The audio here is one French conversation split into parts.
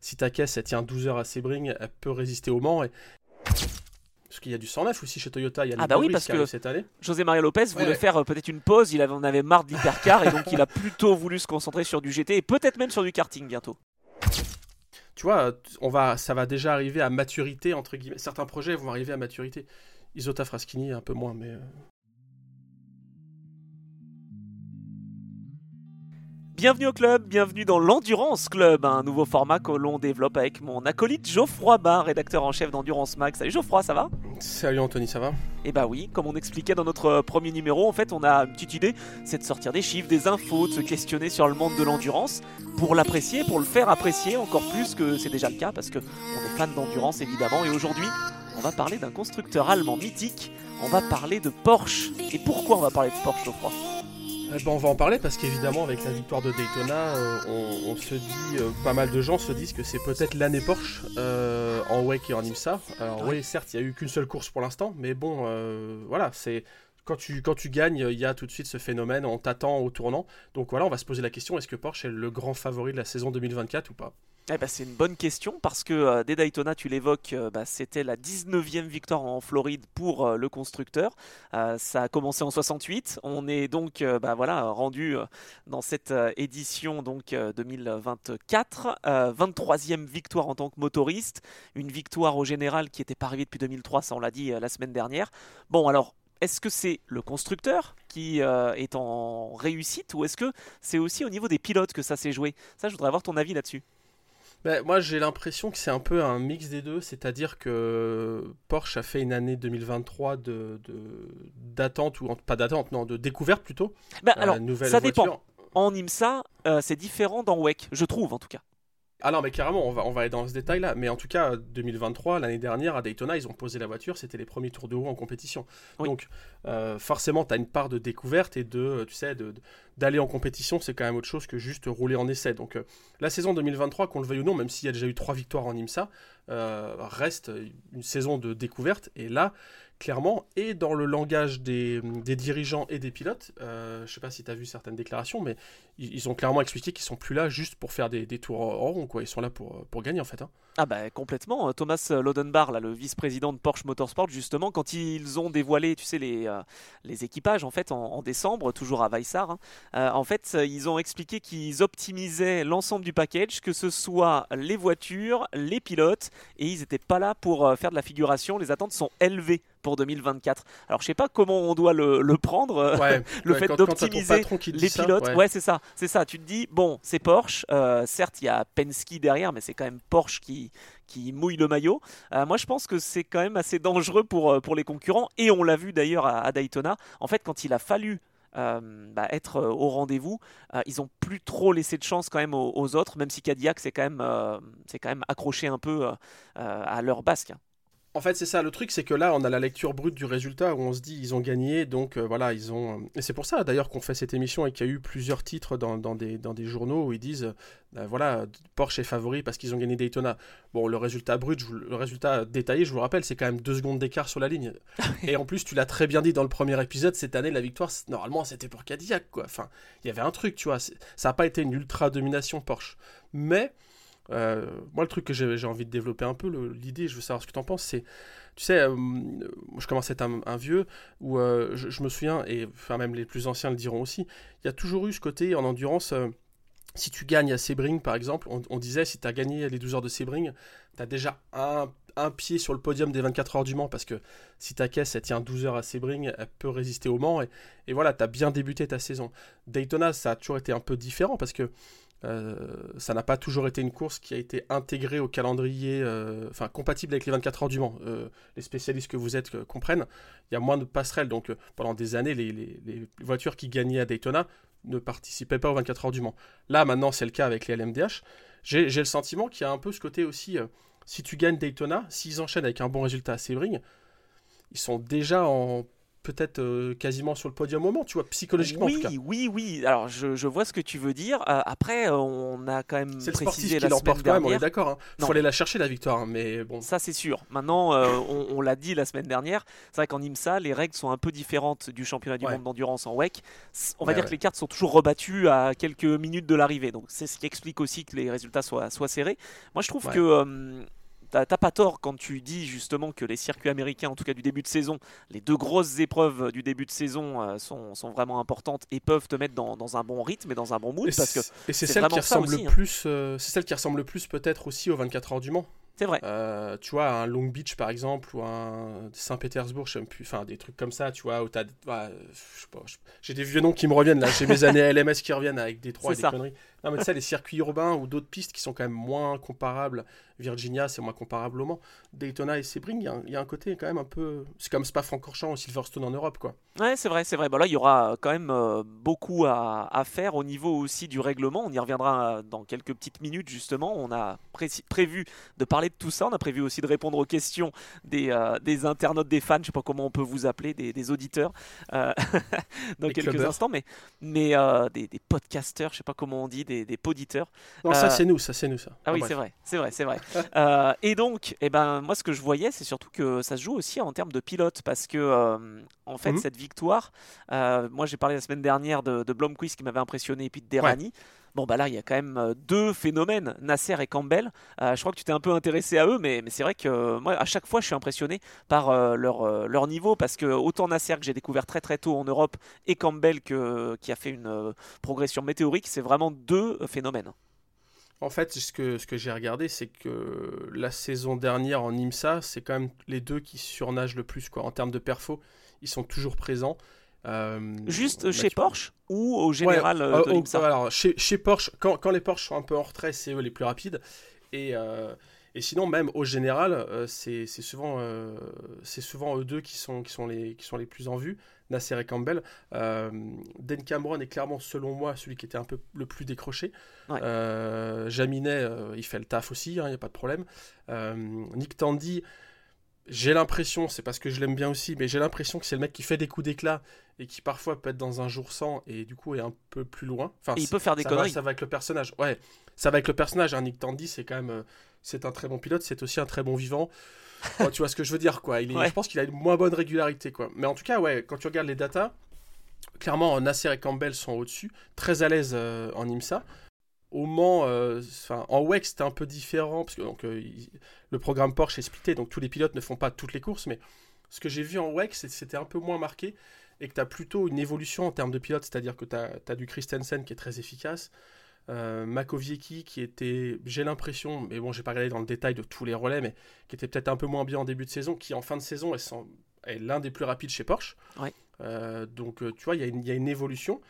si ta caisse elle tient 12 heures à Sebring, elle peut résister au Mans. Et... Parce qu'il y a du 109 aussi chez Toyota. Il y a ah bah oui, parce que cette année. José Maria Lopez voulait faire euh, peut-être une pause. Il avait, en avait marre de l'hypercar et donc il a plutôt voulu se concentrer sur du GT et peut-être même sur du karting bientôt. Tu vois, on va, ça va déjà arriver à maturité entre guillemets. Certains projets vont arriver à maturité. Isota Fraschini un peu moins, mais. Bienvenue au club, bienvenue dans l'Endurance Club, un nouveau format que l'on développe avec mon acolyte Geoffroy Bain, rédacteur en chef d'Endurance Max. Salut Geoffroy, ça va? Salut Anthony, ça va? Eh bah oui, comme on expliquait dans notre premier numéro, en fait on a une petite idée, c'est de sortir des chiffres, des infos, de se questionner sur le monde de l'endurance, pour l'apprécier, pour le faire apprécier encore plus que c'est déjà le cas, parce que on est fan d'endurance évidemment, et aujourd'hui on va parler d'un constructeur allemand mythique, on va parler de Porsche. Et pourquoi on va parler de Porsche Geoffroy? Eh ben, on va en parler parce qu'évidemment avec la victoire de Daytona, euh, on, se dit, euh, pas mal de gens se disent que c'est peut-être l'année Porsche euh, en WEC et en IMSA. Alors oui, certes, il n'y a eu qu'une seule course pour l'instant, mais bon, voilà, c'est quand tu, quand tu gagnes, il y a tout de suite ce phénomène, on t'attend au tournant. Donc voilà, on va se poser la question, est-ce que Porsche est le grand favori de la saison 2024 ou pas? Eh ben, c'est une bonne question parce que euh, Daytona, tu l'évoques, euh, bah, c'était la 19e victoire en Floride pour euh, le constructeur. ça a commencé en 68. On est donc bah, voilà, rendu dans cette édition donc, 2024. 23e victoire en tant que motoriste. Une victoire au général qui n'était pas arrivée depuis 2003, ça on l'a dit la semaine dernière. Bon, alors est-ce que c'est le constructeur qui est en réussite ou est-ce que c'est aussi au niveau des pilotes que ça s'est joué? Ça, je voudrais avoir ton avis là-dessus. Ben, moi, j'ai l'impression que c'est un peu un mix des deux, c'est-à-dire que Porsche a fait une année 2023 de d'attente ou pas d'attente, non, de découverte plutôt. Ben, alors, ça dépend. En IMSA, euh, c'est différent dans WEC, je trouve en tout cas. Ah non, mais carrément, on va, on va aller dans ce détail-là. Mais en tout cas, 2023, l'année dernière, à Daytona, ils ont posé la voiture, c'était les premiers tours de roue en compétition. Donc, euh, forcément, tu as une part de découverte et de, tu sais, d'aller en compétition, c'est quand même autre chose que juste rouler en essai. Donc, euh, la saison 2023, qu'on le veuille ou non, même s'il y a déjà eu trois victoires en IMSA, euh, reste une saison de découverte. Et là, clairement, et dans le langage des, dirigeants et des pilotes, je ne sais pas si tu as vu certaines déclarations, mais ils, ont clairement expliqué qu'ils sont plus là juste pour faire des, tours en rond, quoi. Ils sont là pour, pour gagner, en fait. Hein. Ah bah complètement. Thomas Lodenbar, là, le vice-président de Porsche Motorsport, justement, quand ils ont dévoilé, tu sais, les, les équipages, en fait, en, décembre, toujours à Weissar, hein, en fait, ils ont expliqué qu'ils optimisaient l'ensemble du package, que ce soit les voitures, les pilotes, et ils n'étaient pas là pour faire de la figuration. Les attentes sont élevées pour 2024. Alors je sais pas comment on doit le, prendre, le fait d'optimiser les pilotes. ouais, c'est ça, c'est ça. Tu te dis bon, c'est Porsche. Euh, certes, il y a Penske derrière, mais c'est quand même Porsche qui qui mouille le maillot. Euh, moi, je pense que c'est quand même assez dangereux pour euh, pour les concurrents. Et on l'a vu d'ailleurs à, Daytona. En fait, quand il a fallu bah, être au rendez-vous. ils ont plus trop laissé de chance quand même aux, autres, même si Cadillac c'est quand même c'est quand même accroché un peu à leur basque. En fait, c'est ça. Le truc, c'est que là, on a la lecture brute du résultat où on se dit ils ont gagné, donc euh, voilà, ils ont. Euh, et c'est pour ça d'ailleurs qu'on fait cette émission et qu'il y a eu plusieurs titres dans, des, dans des journaux où ils disent euh, voilà, Porsche est favori parce qu'ils ont gagné Daytona. Bon, le résultat brut, le résultat détaillé, je vous le rappelle, c'est quand même deux secondes d'écart sur la ligne. et en plus, tu l'as très bien dit dans le premier épisode, cette année, la victoire, normalement, c'était pour Cadillac, quoi. Enfin, il y avait un truc, tu vois. Ça n'a pas été une ultra domination Porsche, mais euh, moi, le truc que j'ai envie de développer un peu, l'idée, je veux savoir ce que tu en penses, c'est, tu sais, euh, je commence à être un, vieux, où euh, je, me souviens, et enfin même les plus anciens le diront aussi, il y a toujours eu ce côté en endurance, si tu gagnes à Sebring par exemple, on, disait, si tu as gagné les 12 heures de Sebring, tu as déjà un, pied sur le podium des 24 heures du Mans, parce que si ta caisse, elle tient 12 heures à Sebring, elle peut résister au Mans, et, et voilà, tu as bien débuté ta saison. Daytona, ça a toujours été un peu différent, parce que euh, ça n'a pas toujours été une course qui a été intégrée au calendrier, euh, enfin compatible avec les 24 heures du Mans. Euh, les spécialistes que vous êtes comprennent. Il y a moins de passerelles, donc pendant des années, les, voitures qui gagnaient à Daytona ne participaient pas aux 24 heures du Mans. Là, maintenant, c'est le cas avec les LMDH. J'ai le sentiment qu'il y a un peu ce côté aussi, si tu gagnes Daytona, s'ils enchaînent avec un bon résultat à Sebring, ils sont déjà en peut-être euh, quasiment sur le podium au moment, tu vois, psychologiquement oui, en tout cas. Oui, oui, Alors, je, je, vois ce que tu veux dire. Euh, après, euh, on a quand même c'est précisé le la l'emporte quand même, on est d'accord. Hein. Il faut aller la chercher la victoire, hein, mais bon. Ça, c'est sûr. Maintenant, on, on l'a dit la semaine dernière. C'est vrai qu'en IMSA, les règles sont un peu différentes du championnat du monde d'endurance en WEC. On va dire que les cartes sont toujours rebattues à quelques minutes de l'arrivée. Donc, c'est ce qui explique aussi que les résultats soient, soient serrés. Moi, je trouve que t'as pas tort quand tu dis justement que les circuits américains, en tout cas du début de saison, les deux grosses épreuves du début de saison euh, sont, sont, vraiment importantes et peuvent te mettre dans, dans, un bon rythme et dans un bon mood. Et parce que et c'est celle, qui ressemble le hein. plus, euh, c'est celle qui ressemble le plus peut-être aussi aux 24 heures du Mans. C'est vrai. Euh, tu vois, un Long Beach par exemple, ou un Saint-Pétersbourg, je sais plus, enfin des trucs comme ça, tu vois, où t'as. j'ai des vieux noms qui me reviennent là, j'ai mes années LMS qui reviennent avec des trois et des conneries. Non, mais tu sais, les circuits urbains ou d'autres pistes qui sont quand même moins comparables. Virginia, c'est moins comparable au Mans. Daytona et Sebring, il y, a un côté quand même un peu. C'est comme Spa-Francorchamps ou Silverstone en Europe, quoi. Ouais, c'est vrai, c'est vrai. Bon, là, il y aura quand même euh, beaucoup à, faire au niveau aussi du règlement. On y reviendra euh, dans quelques petites minutes, justement. On a prévu de parler de tout ça. On a prévu aussi de répondre aux questions des, euh, des internautes, des fans, je sais pas comment on peut vous appeler, des, auditeurs, dans quelques instants. Mais, mais des, des podcasters, je sais pas comment on dit des, des poditeurs. Non, ça c'est nous, ça c'est nous ça. Ah oui, c'est vrai, c'est vrai, c'est vrai. Euh, et donc, eh ben, moi ce que je voyais, c'est surtout que ça se joue aussi en termes de pilote, parce que euh, en fait, mhm. cette victoire, euh, moi j'ai parlé la semaine dernière de, de Blomqvist qui m'avait impressionné, et puis de Derani. Bon, bah là, il y a quand même deux phénomènes, Nasser et Campbell. je crois que tu t'es un peu intéressé à eux, mais, c'est vrai que moi, à chaque fois, je suis impressionné par leur, niveau parce que autant Nasser que j'ai découvert très très tôt en Europe et Campbell qui a fait une progression météorique, c'est vraiment deux phénomènes. En fait, ce que, ce que j'ai regardé, c'est que la saison dernière en IMSA, c'est quand même les deux qui surnagent le plus. Quoi. En termes de perfo, ils sont toujours présents. Euh, Juste bah, chez Porsche ou au général euh, de Alors, chez, chez Porsche, quand, quand, les Porsche sont un peu en retrait, c'est eux les plus rapides. Et, euh, et sinon, même au général, c'est souvent, c'est souvent eux deux qui sont, qui, sont les, qui sont les plus en vue. Nasser et Campbell. Euh, Dan Cameron est clairement, selon moi, celui qui était un peu le plus décroché. Euh, Jaminet, euh, il fait le taf aussi, il hein, n'y a pas de problème. Nick Tandy, j'ai l'impression, c'est parce que je l'aime bien aussi, mais j'ai l'impression que c'est le mec qui fait des coups d'éclat et qui parfois peut être dans un jour sans et du coup est un peu plus loin. Enfin, il peut faire des ça conneries. Va, ça va avec le personnage. Ouais, ça va avec le personnage. Hein. Nick Tandy, c'est quand même, c'est un très bon pilote, c'est aussi un très bon vivant. tu vois ce que je veux dire, quoi. Il Je pense qu'il a une moins bonne régularité, quoi. Mais en tout cas, ouais, quand tu regardes les datas, clairement, Nasser et Campbell sont au-dessus, très à l'aise euh, en IMSA. Au Mans, euh, en WEC, c'était un peu différent, parce que donc, euh, le programme Porsche est splitté, donc tous les pilotes ne font pas toutes les courses, mais ce que j'ai vu en WEC, c'était un peu moins marqué, et que tu as plutôt une évolution en termes de pilotes, c'est-à-dire que tu as, as, du Christensen qui est très efficace, euh, Makoviecki qui était, j'ai l'impression, mais bon, j'ai pas regardé dans le détail de tous les relais, mais qui était peut-être un peu moins bien en début de saison, qui en fin de saison est, est l'un des plus rapides chez Porsche. Euh, donc, euh, tu vois, il y, y, a une évolution.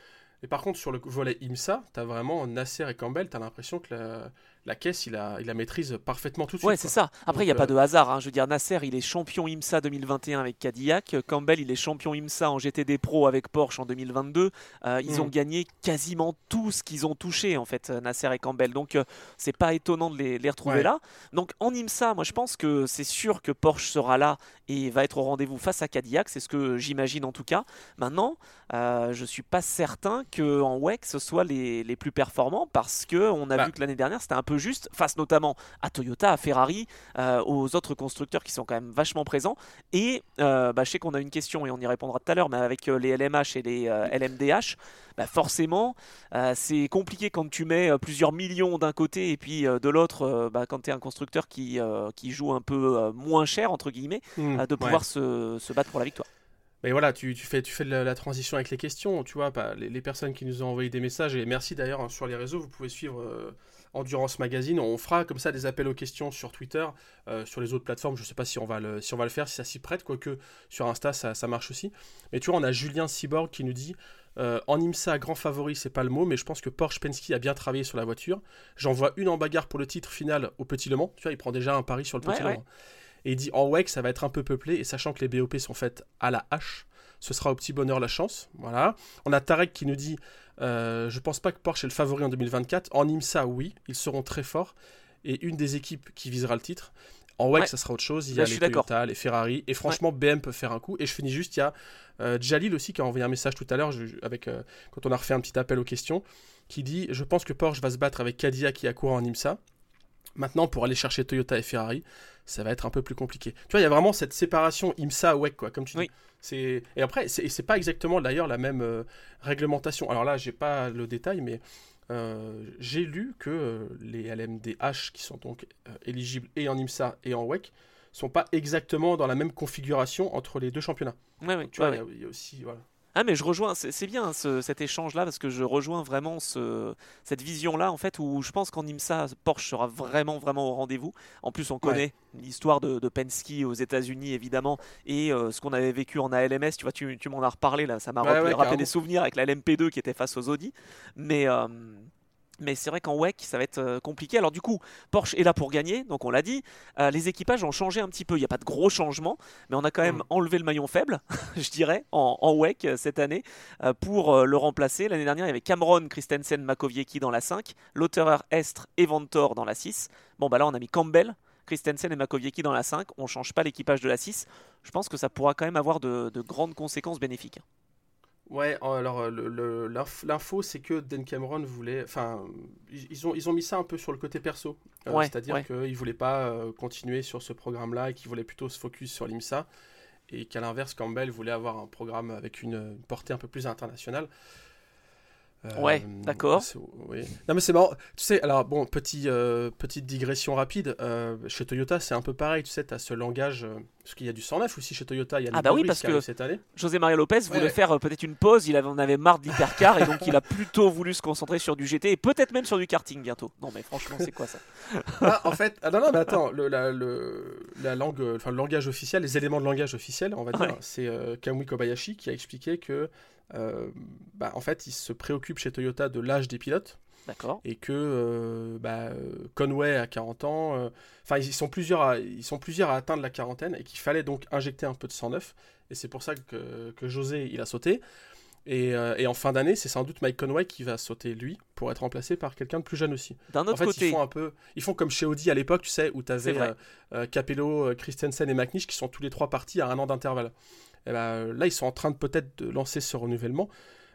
Et par contre, sur le volet IMSA, tu as vraiment Nasser et Campbell, tu as l'impression que la, la caisse, il, a, il la maîtrise parfaitement tout de suite. Ouais, c'est ça. Après, il n'y a pas de hasard. Hein. Je veux dire, Nasser, il est champion IMSA 2021 avec Cadillac. Campbell, il est champion IMSA en GTD Pro avec Porsche en 2022. Euh, ils ont mm. gagné quasiment tout ce qu'ils ont touché, en fait, Nasser et Campbell. Donc, euh, c'est pas étonnant de les, les retrouver là. Donc, en IMSA, moi, je pense que c'est sûr que Porsche sera là et va être au rendez-vous face à Cadillac. C'est ce que j'imagine en tout cas. Maintenant, euh, je suis pas certain qu'en WEC, ce soit les, les, plus performants parce qu'on a bah. vu que l'année dernière, c'était un peu juste, face notamment à Toyota, à Ferrari, euh, aux autres constructeurs qui sont quand même vachement présents. Et euh, bah, je sais qu'on a une question et on y répondra tout à l'heure, mais avec euh, les LMH et les LMDH, bah, forcément, c'est compliqué quand tu mets plusieurs millions d'un côté et puis de l'autre, bah, quand tu es un constructeur qui, qui joue un peu moins cher, entre guillemets, mmh, de pouvoir se, se battre pour la victoire. Mais voilà, tu, tu, fais, tu fais la, transition avec les questions, tu vois, bah, les, les, personnes qui nous ont envoyé des messages, et merci d'ailleurs hein, sur les réseaux, vous pouvez suivre Endurance Magazine. On fera comme ça des appels aux questions sur Twitter, euh, sur les autres plateformes. Je ne sais pas si on, va le, si on va le faire, si ça s'y prête, quoique sur Insta ça, ça, marche aussi. Mais tu vois, on a Julien Cyborg qui nous dit euh, En IMSA, grand favori, c'est pas le mot, mais je pense que Porsche Penske a bien travaillé sur la voiture. J'en vois une en bagarre pour le titre final au Petit Le Mans. Tu vois, il prend déjà un pari sur le Petit Le Mans. Et il dit En WEC, ça va être un peu peuplé, et sachant que les BOP sont faites à la hache, ce sera au petit bonheur la chance. Voilà. On a Tarek qui nous dit euh, Je pense pas que Porsche est le favori en 2024. En IMSA, oui, ils seront très forts. Et une des équipes qui visera le titre. En WEC, ça sera autre chose. Il y a les Toyota, les Ferrari. Et franchement, BM peut faire un coup. Et je finis juste, il y a euh, Jalil aussi qui a envoyé un message tout à l'heure avec euh, quand on a refait un petit appel aux questions, qui dit Je pense que Porsche va se battre avec Cadillac et courant en IMSA. Maintenant, pour aller chercher Toyota et Ferrari, ça va être un peu plus compliqué. Tu vois, il y a vraiment cette séparation IMSA-WEC, quoi, comme tu dis. C'est... Et après, c'est, c'est pas exactement d'ailleurs la même euh, réglementation. Alors là, j'ai pas le détail, mais j'ai lu que les LMDH qui sont donc éligibles et en IMSA et en WEC sont pas exactement dans la même configuration entre les deux championnats. Ouais, ouais, tu vois, il y, a aussi voilà. Ah mais je rejoins, c'est bien cet échange-là parce que je rejoins vraiment ce, cette vision-là en fait où je pense qu'en IMSA, Porsche sera vraiment vraiment au rendez-vous. En plus on connaît l'histoire de, de, Penske aux États-Unis évidemment et euh, ce qu'on avait vécu en ALMS, tu vois, tu, tu m'en as reparlé là, ça m'a rappelé, des souvenirs avec la LMP2 qui était face aux Audi. Mais euh, mais c'est vrai qu'en WEC, ça va être euh, compliqué. Alors du coup, Porsche est là pour gagner, donc on l'a dit. Euh, les équipages ont changé un petit peu. Il n'y a pas de gros changements, mais on a quand même mm. enlevé le maillon faible, je dirais, en, en WEC euh, cette année, pour le remplacer. L'année dernière, il y avait Cameron, Christensen, Makowiecki dans la 5, Lauterer, Estre et Ventor dans la 6. Bon, bah là, on a mis Campbell, Christensen et Makowiecki dans la 5. On ne change pas l'équipage de la 6. Je pense que ça pourra quand même avoir de, de grandes conséquences bénéfiques. Ouais, alors euh, l'info c'est que Dan Cameron voulait, enfin, ils ont, ils ont mis ça un peu sur le côté perso, euh, c'est-à-dire qu'il voulait pas euh, continuer sur ce programme-là et qu'il voulait plutôt se focus sur l'IMSA. Et qu'à l'inverse Campbell voulait avoir un programme avec une portée un peu plus internationale. Euh, ouais, d'accord. Oui. Non mais c'est marrant. Tu sais, alors bon, petit, euh, petite digression rapide. Euh, chez Toyota, c'est un peu pareil. Tu sais, tu as ce langage. parce qu'il y a du 109 aussi chez Toyota. Il y a ah bah oui, parce que cette année. José Maria Lopez voulait faire peut-être une pause. Il avait, en avait marre de l'hypercar et donc il a plutôt voulu se concentrer sur du GT et peut-être même sur du karting bientôt. Non mais franchement, c'est quoi ça? Ah, En fait, ah, non, non, mais attends, le, la, le, la langue, enfin, le langage officiel, les éléments de langage officiel, on va dire, c'est Kamui Kobayashi qui a expliqué que bah, en fait, ils se préoccupent chez Toyota de l'âge des pilotes. D'accord. Et que euh, bah, Conway a 40 ans, euh, enfin ils sont plusieurs à, ils sont plusieurs à atteindre la quarantaine et qu'il fallait donc injecter un peu de 109 et c'est pour ça que, que, José il a sauté. Et, et en fin d'année, c'est sans doute Mike Conway qui va sauter lui pour être remplacé par quelqu'un de plus jeune aussi. D'un autre en fait, côté, ils font un peu, ils font comme chez Audi à l'époque, tu sais, où tu avais Capello, Christensen et McNish qui sont tous les trois partis à un an d'intervalle. Eh ben, là, ils sont en train de peut-être de lancer ce renouvellement.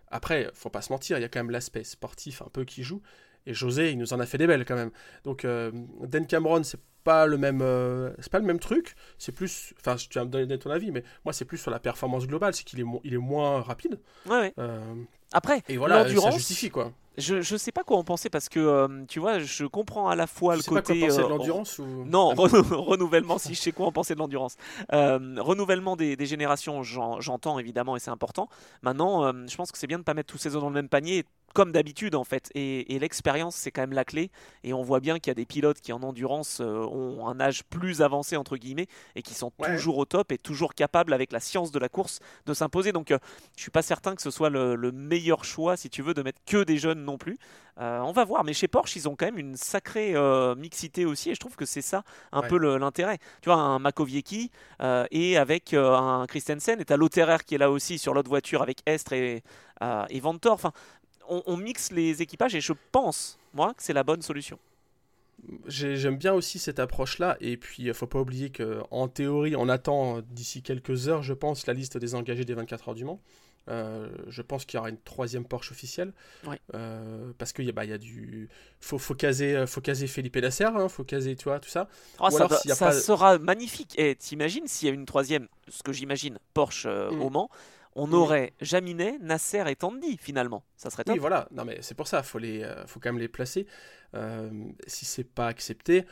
Après, faut pas se mentir, il y a quand même l'aspect sportif un peu qui joue. Et José, il nous en a fait des belles quand même. Donc, euh, Dan Cameron, c'est pas le même, euh, c'est pas le même truc. C'est plus, enfin, tu vas me donner ton avis, mais moi, c'est plus sur la performance globale, c'est qu'il est, il est moins rapide. Ouais. Euh, Après, et voilà, ça justifie quoi. Je, je sais pas quoi en penser parce que euh, tu vois, je comprends à la fois le côté. Pas quoi penser de l'endurance ou... Non, renouvellement, si je sais quoi en penser de l'endurance. renouvellement des, des générations, j'entends évidemment et c'est important. Maintenant, je pense que c'est bien de pas mettre tous ces œufs dans le même panier comme d'habitude en fait. Et, l'expérience, c'est quand même la clé. Et on voit bien qu'il y a des pilotes qui en endurance euh, ont un âge plus avancé entre guillemets et qui sont toujours au top et toujours capables avec la science de la course de s'imposer. Donc euh, je suis pas certain que ce soit le, meilleur choix si tu veux de mettre que des jeunes non plus. Euh, on va voir. Mais chez Porsche, ils ont quand même une sacrée mixité aussi et je trouve que c'est ça un peu l'intérêt. Tu vois, un Makowiecki et avec un Christensen et t'as Lotterer qui est là aussi sur l'autre voiture avec Estre et, et Ventor. Enfin, on, mixe les équipages et je pense, moi, que c'est la bonne solution. J'aime bien aussi cette approche-là, et puis il faut pas oublier que en théorie, on attend d'ici quelques heures, je pense, la liste des engagés des 24 heures du Mans. Euh, je pense qu'il y aura une troisième Porsche officielle. Euh, parce qu'il y, a, bah, y a du. Faut, faut, caser, faut caser Felipe Nasser, hein, faut caser, tu vois, tout ça. Oh, ça, sera magnifique. Et t'imagines s'il y a une troisième, ce que j'imagine, Porsche euh, mm. au Mans, on aurait Jaminet, Nasser et Tandy finalement. Ça serait top. Oui, voilà. Non, mais c'est pour ça, faut les, euh, faut quand même les placer. Euh, si c'est pas accepté,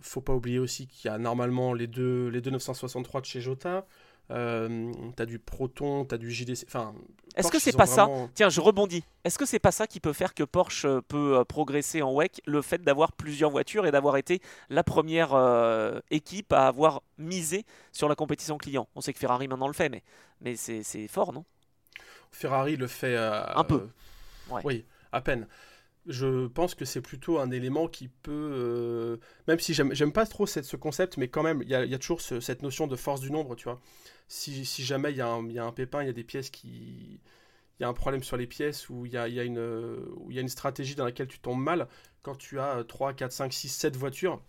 faut pas oublier aussi qu'il y a normalement les deux, les deux 963 de chez Jota. Euh, t'as du Proton, t'as du JDC. Enfin, est-ce que c'est pas ça Tiens, je rebondis. Est-ce que c'est pas ça qui peut faire que Porsche euh, peut euh, progresser en WEC Le fait d'avoir plusieurs voitures et d'avoir été la première euh, équipe à avoir misé sur la compétition client? On sait que Ferrari maintenant le fait, mais, mais c'est fort, non? Ferrari le fait. un peu. Oui, à peine je pense que c'est plutôt un élément qui peut, même si j'aime pas trop cette, ce concept, mais quand même, il y, a, toujours cette notion de force du nombre, tu vois si, jamais il y, a un pépin, il y a des pièces qui. Il y a un problème sur les pièces ou il y a, une, où il y a une stratégie dans laquelle tu tombes mal, quand tu as 3, 4, 5, 6, 7 voitures,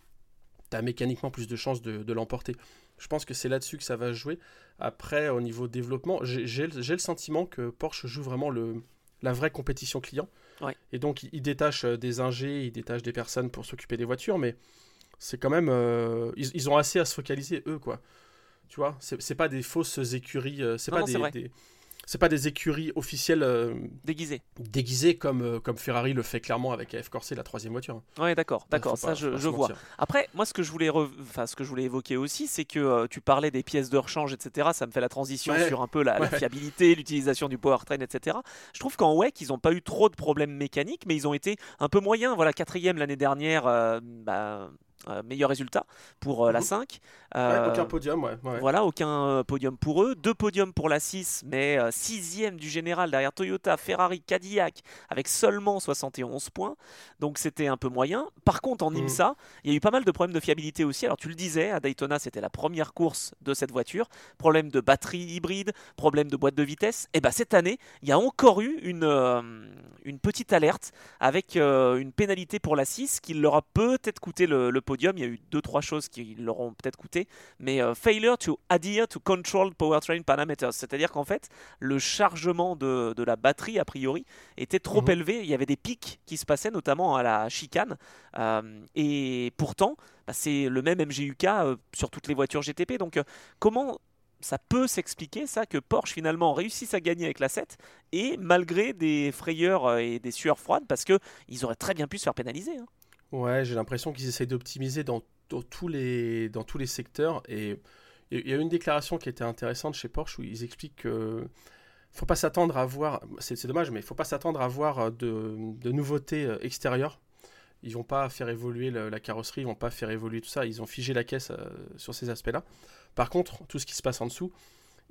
tu as mécaniquement plus de chances de, l'emporter. Je pense que c'est là-dessus que ça va jouer. Après, au niveau développement, j'ai le sentiment que Porsche joue vraiment le, la vraie compétition client. Et donc, il, détache euh, des ingés, il détache des personnes pour s'occuper des voitures, mais c'est quand même. Euh, ils, ont assez à se focaliser, eux, quoi. Tu vois, c'est pas des fausses écuries, euh, c'est pas des, c'est pas des écuries officielles euh, déguisées. Déguisées comme, euh, comme Ferrari le fait clairement avec AF Corset, la troisième voiture. Ouais, d'accord, d'accord, ça je, vois. Après, moi ce que je voulais, enfin, ce que je voulais évoquer aussi, c'est que euh, tu parlais des pièces de rechange, etc. Ça me fait la transition sur un peu la, fiabilité, l'utilisation du powertrain, etc. Je trouve qu'en WEC, ils n'ont pas eu trop de problèmes mécaniques, mais ils ont été un peu moyens. Voilà, quatrième l'année dernière, bah, euh, meilleur résultat pour euh, la 5. Mhm. Euh, aucun podium, ouais, Voilà, aucun podium pour eux. Deux podiums pour la 6, mais sixième du général derrière Toyota, Ferrari, Cadillac, avec seulement 71 points. Donc c'était un peu moyen. Par contre, en mhm. IMSA, il y a eu pas mal de problèmes de fiabilité aussi. Alors tu le disais, à Daytona, c'était la première course de cette voiture. Problème de batterie hybride, problème de boîte de vitesse. Et bien cette année, il y a encore eu une, une petite alerte avec une pénalité pour la 6 qui leur a peut-être coûté le, le podium. Il y a eu deux trois choses qui leur ont peut-être coûté, mais euh, failure to adhere to controlled powertrain parameters, c'est-à-dire qu'en fait le chargement de, de, la batterie a priori était trop mhm. élevé. Il y avait des pics qui se passaient, notamment à la chicane, euh, et pourtant bah, c'est le même MGUK euh, sur toutes les voitures GTP. Donc comment ça peut s'expliquer ça que Porsche finalement réussisse à gagner avec la 7 et malgré des frayeurs et des sueurs froides parce que ils auraient très bien pu se faire pénaliser. Hein. Ouais, j'ai l'impression qu'ils essayent d'optimiser dans, tous les, dans tous les secteurs. Et il y a une déclaration qui était intéressante chez Porsche où ils expliquent que faut pas s'attendre à voir, c'est dommage, mais il faut pas s'attendre à voir de, de, nouveautés euh, extérieures. Ils vont pas faire évoluer la carrosserie, ils vont pas faire évoluer tout ça. Ils ont figé la caisse euh, sur ces aspects-là. Par contre, tout ce qui se passe en dessous,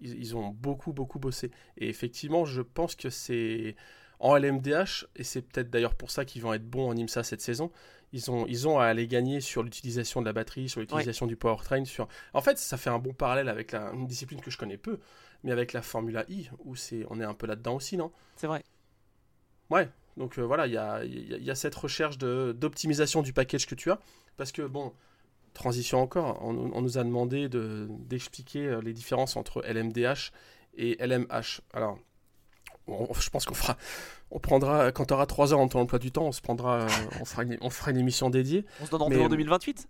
ils, ils ont beaucoup, beaucoup bossé. Et effectivement, je pense que c'est en LMDH, et c'est peut-être d'ailleurs pour ça qu'ils vont être bons en IMSA cette saison, ils ont, ils ont à aller gagner sur l'utilisation de la batterie, sur l'utilisation du powertrain. Sur... En fait, ça fait un bon parallèle avec la, une discipline que je connais peu, mais avec la Formula I, où c'est, on est un peu là-dedans aussi, non? C'est vrai. Ouais, donc euh, voilà, il y a, y a, cette recherche d'optimisation du package que tu as, parce que bon, transition encore, on, on nous a demandé d'expliquer euh, les différences entre LMDH et LMH. Alors, je pense qu'on fera, on prendra, quand tu auras 3 heures en ton emploi du temps, on se prendra, on, fera une, on fera une émission dédiée. On se donne rendez-vous en 2028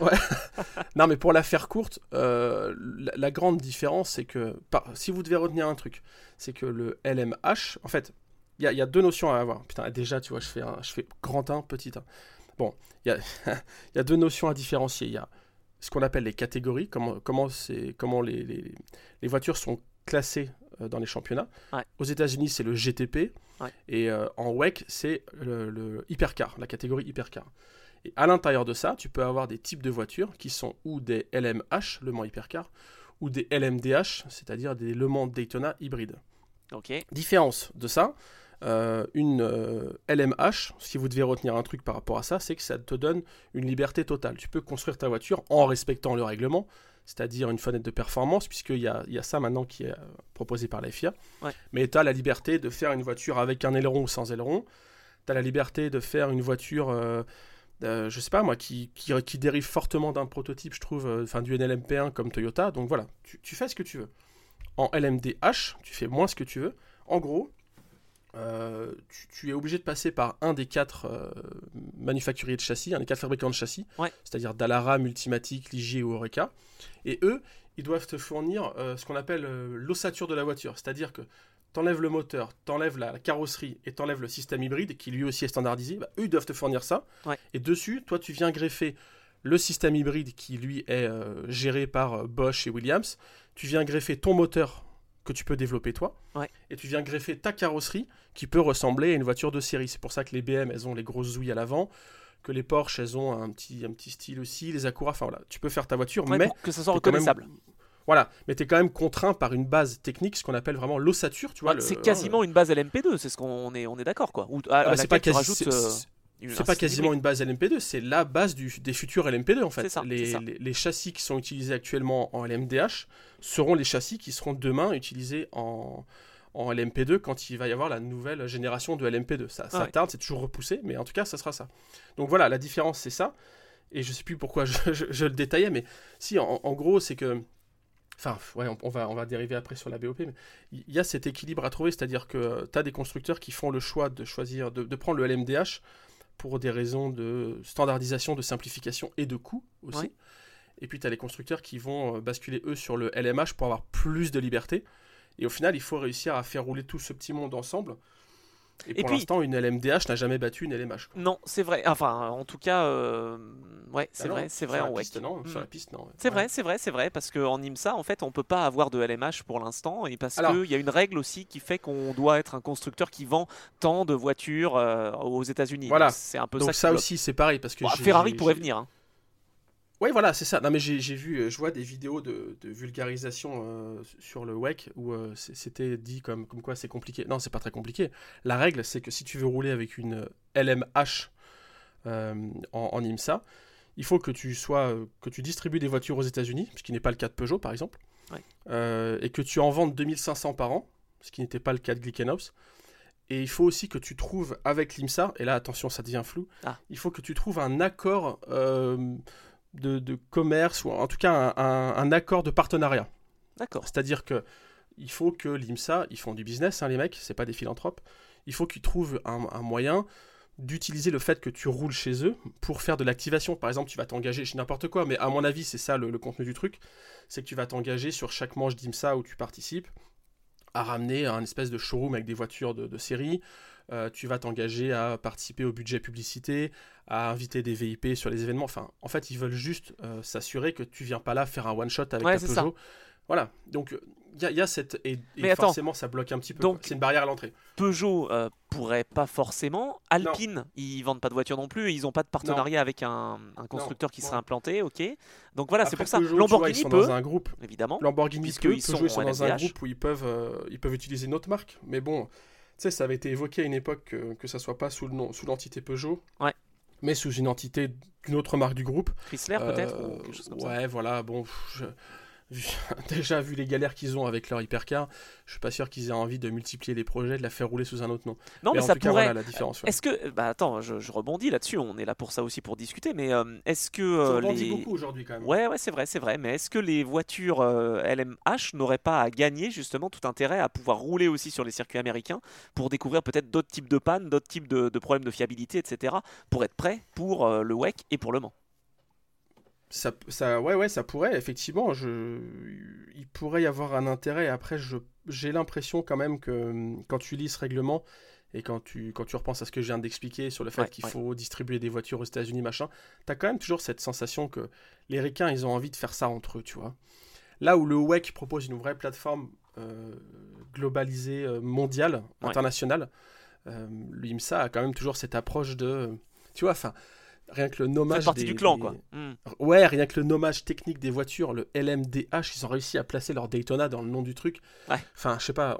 Ouais. non, mais pour la faire courte, euh, la, grande différence, c'est que, si vous devez retenir un truc, c'est que le LMH, en fait, il y, y, a deux notions à avoir. Putain, déjà, tu vois, je fais, je fais grand 1, petit 1. Bon, il y a, y a deux notions à différencier. Il y a ce qu'on appelle les catégories, comment, comment, comment les, les, les voitures sont classées dans les championnats. Aux États-Unis, c'est le GTP. Et euh, en WEC, c'est le, hypercar, la catégorie hypercar. Et à l'intérieur de ça, tu peux avoir des types de voitures qui sont ou des LMH, Le Mans Hypercar, ou des LMDH, c'est-à-dire des Le Mans Daytona hybrides. Ok. Différence de ça, euh, une LMH, si vous devez retenir un truc par rapport à ça, c'est que ça te donne une liberté totale. Tu peux construire ta voiture en respectant le règlement, c'est-à-dire une fenêtre de performance, puisqu'il y a, y a ça maintenant qui est euh, proposé par la FIA. Mais tu as la liberté de faire une voiture avec un aileron ou sans aileron. Tu as la liberté de faire une voiture, euh, euh, je sais pas moi, qui, qui, dérive fortement d'un prototype, je trouve, enfin du NLMP1 comme Toyota. Donc voilà, tu, fais ce que tu veux. En LMDH, tu fais moins ce que tu veux. En gros, tu, es obligé de passer par un des quatre manufacturiers de châssis, un des quatre fabricants de châssis, c'est-à-dire Dallara, Multimatic, Ligier ou Oreca. Et eux, ils doivent te fournir euh, ce qu'on appelle euh, l'ossature de la voiture. C'est-à-dire que t'enlèves le moteur, t'enlèves la, carrosserie et t'enlèves le système hybride, qui lui aussi est standardisé. Bah, eux, ils doivent te fournir ça. Et dessus, toi, tu viens greffer le système hybride qui lui est euh, géré par Bosch et Williams. Tu viens greffer ton moteur que tu peux développer toi. Et tu viens greffer ta carrosserie qui peut ressembler à une voiture de série. C'est pour ça que les BM, elles ont les grosses ouïes à l'avant que les Porsche, elles ont un petit, un petit style aussi, les Acura, enfin voilà, tu peux faire ta voiture, mais que ça soit reconnaissable. Voilà, mais tu es quand même contraint par une base technique, ce qu'on appelle vraiment l'ossature, tu vois. c'est quasiment une base LMP2, c'est ce qu'on est, on est d'accord quoi. Ou, ah, bah, c'est pas, euh, pas quasiment une base LMP2, c'est la base du, des futurs LMP2 en fait. les, Les, les, châssis qui sont utilisés actuellement en LMDH seront les châssis qui seront demain utilisés en, en LMP2 quand il va y avoir la nouvelle génération de LMP2. Ça, ça tarde, c'est toujours repoussé, mais en tout cas, ça sera ça. Donc voilà, la différence, c'est ça. et je sais plus pourquoi je, le détaillais, mais si, en, gros, c'est que. Enfin, ouais, on, va, on va dériver après sur la BOP, mais il y a cet équilibre à trouver, c'est-à-dire que tu as des constructeurs qui font le choix de choisir, de, prendre le LMDH pour des raisons de standardisation, de simplification et de coût aussi. Et puis tu as les constructeurs qui vont euh, basculer eux sur le LMH pour avoir plus de liberté. Et au final, il faut réussir à faire rouler tout ce petit monde ensemble et, pour l'instant, une LMDH n'a jamais battu une LMH. Non, c'est vrai. Enfin, en tout cas, euh, ouais, c'est vrai, c'est vrai en piste, non, Sur la piste, non. C'est vrai, c'est vrai, c'est vrai, parce qu'en IMSA, en fait, on peut pas avoir de LMH pour l'instant, et parce qu'il y a une règle aussi qui fait qu'on doit être un constructeur qui vend tant de voitures euh, aux États-Unis. Voilà. C'est un peu Donc ça. ça aussi, c'est pareil, parce que Ferrari pourrait venir. Hein. Oui, voilà, c'est ça. Non, mais j'ai vu, euh, je vois des vidéos de, vulgarisation euh, sur le WEC où euh, c'était dit comme, comme quoi c'est compliqué. Non, c'est pas très compliqué. La règle, c'est que si tu veux rouler avec une LMH en, IMSA, il faut que tu sois, que tu distribues des voitures aux États-Unis, ce qui n'est pas le cas de Peugeot, par exemple, et que tu en vendes 2500 par an, ce qui n'était pas le cas de Glickenhaus. Et il faut aussi que tu trouves avec l'IMSA, et là attention, ça devient flou, ah. il faut que tu trouves un accord de, commerce, ou en tout cas un, accord de partenariat. D'accord. C'est-à-dire que il faut que l'IMSA, ils font du business, hein, les mecs, c'est pas des philanthropes, il faut qu'ils trouvent un, moyen d'utiliser le fait que tu roules chez eux pour faire de l'activation. Par exemple, tu vas t'engager chez n'importe quoi, mais à mon avis, c'est ça le, contenu du truc, c'est que tu vas t'engager sur chaque manche d'IMSA où tu participes à ramener un espèce de showroom avec des voitures de série, euh, tu vas t'engager à participer au budget publicité, à inviter des VIP sur les événements. Enfin, en fait, ils veulent juste euh, s'assurer que tu viens pas là faire un one shot avec ta Peugeot. Voilà. Donc il y, a cette et, forcément ça bloque un petit peu. C'est une barrière à l'entrée. Peugeot euh, pourrait pas forcément. Alpine, ils vendent pas de voiture non plus. Ils ont pas de partenariat avec un, constructeur qui serait implanté. Ok. Donc voilà, c'est pour ça. Lamborghini ils sont peut. Dans un groupe. Évidemment. Lamborghini peut. Ils sont, sont dans un groupe où ils peuvent ils peuvent utiliser notre marque. Mais bon, sais, ça avait été évoqué à une époque que, que ça soit pas sous le nom, sous l'entité Peugeot. Mais sous une entité d'une autre marque du groupe. Chrysler peut-être Ouais, voilà, bon, déjà vu les galères qu'ils ont avec leur hypercar, je suis pas sûr qu'ils aient envie de multiplier les projets, de la faire rouler sous un autre nom. Non, mais, ça pourrait. la différence. Est-ce que, bah attends, je, rebondis là-dessus. On est là pour ça aussi pour discuter. Mais euh, est-ce que euh, les... beaucoup aujourd'hui quand même. Ouais, ouais, c'est vrai, c'est vrai. Mais est-ce que les voitures LMH euh, n'auraient pas à gagner justement tout intérêt à pouvoir rouler aussi sur les circuits américains pour découvrir peut-être d'autres types de pannes, d'autres types de, de, problèmes de fiabilité, etc. Pour être prêt pour le WEC et pour le Mans? Ça, ça, ouais, ouais, ça pourrait, effectivement. Je, il pourrait y avoir un intérêt. Après, j'ai l'impression quand même que hum, quand tu lis ce règlement et quand tu, quand tu repenses à ce que je viens d'expliquer sur le fait qu'il faut distribuer des voitures aux États-Unis, machin, tu as quand même toujours cette sensation que les ricains, ils ont envie de faire ça entre eux, tu vois. Là où le WEC propose une vraie plateforme euh, globalisée, euh, mondiale, internationale, euh, l'IMSA a quand même toujours cette approche de. Tu vois, enfin rien que le nommage. partie du clan, quoi. Hmm. Ouais, rien que le nommage technique des voitures, le LMDH, ils ont réussi à placer leur Daytona dans le nom du truc. Enfin, je sais pas.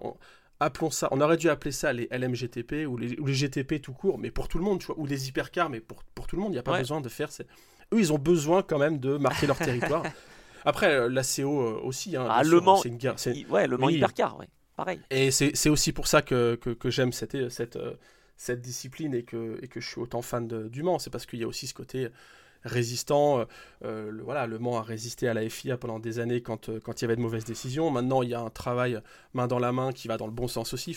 Appelons ça. On aurait dû appeler ça les LMGTP ou les, ou les GTP tout court, mais pour tout le monde, tu vois, ou les hypercars, mais pour, pour tout le monde, il n'y a pas besoin de faire. Eux, ils ont besoin quand même de marquer leur territoire. Après, euh, la CO euh, aussi. Hein, ah, le Mans. Une guerre, ouais, le Mans hypercar, ouais. Pareil. Et c'est aussi pour ça que, que, que j'aime cette, cette, euh, cette discipline et que, je suis autant fan du Mans. C'est parce qu'il y a aussi ce côté résistant. Euh, euh, le, voilà, le Mans a résisté à la FIA pendant des années quand, euh, quand il y avait de mauvaises décisions. Maintenant, il y a un travail main dans la main qui va dans le bon sens aussi.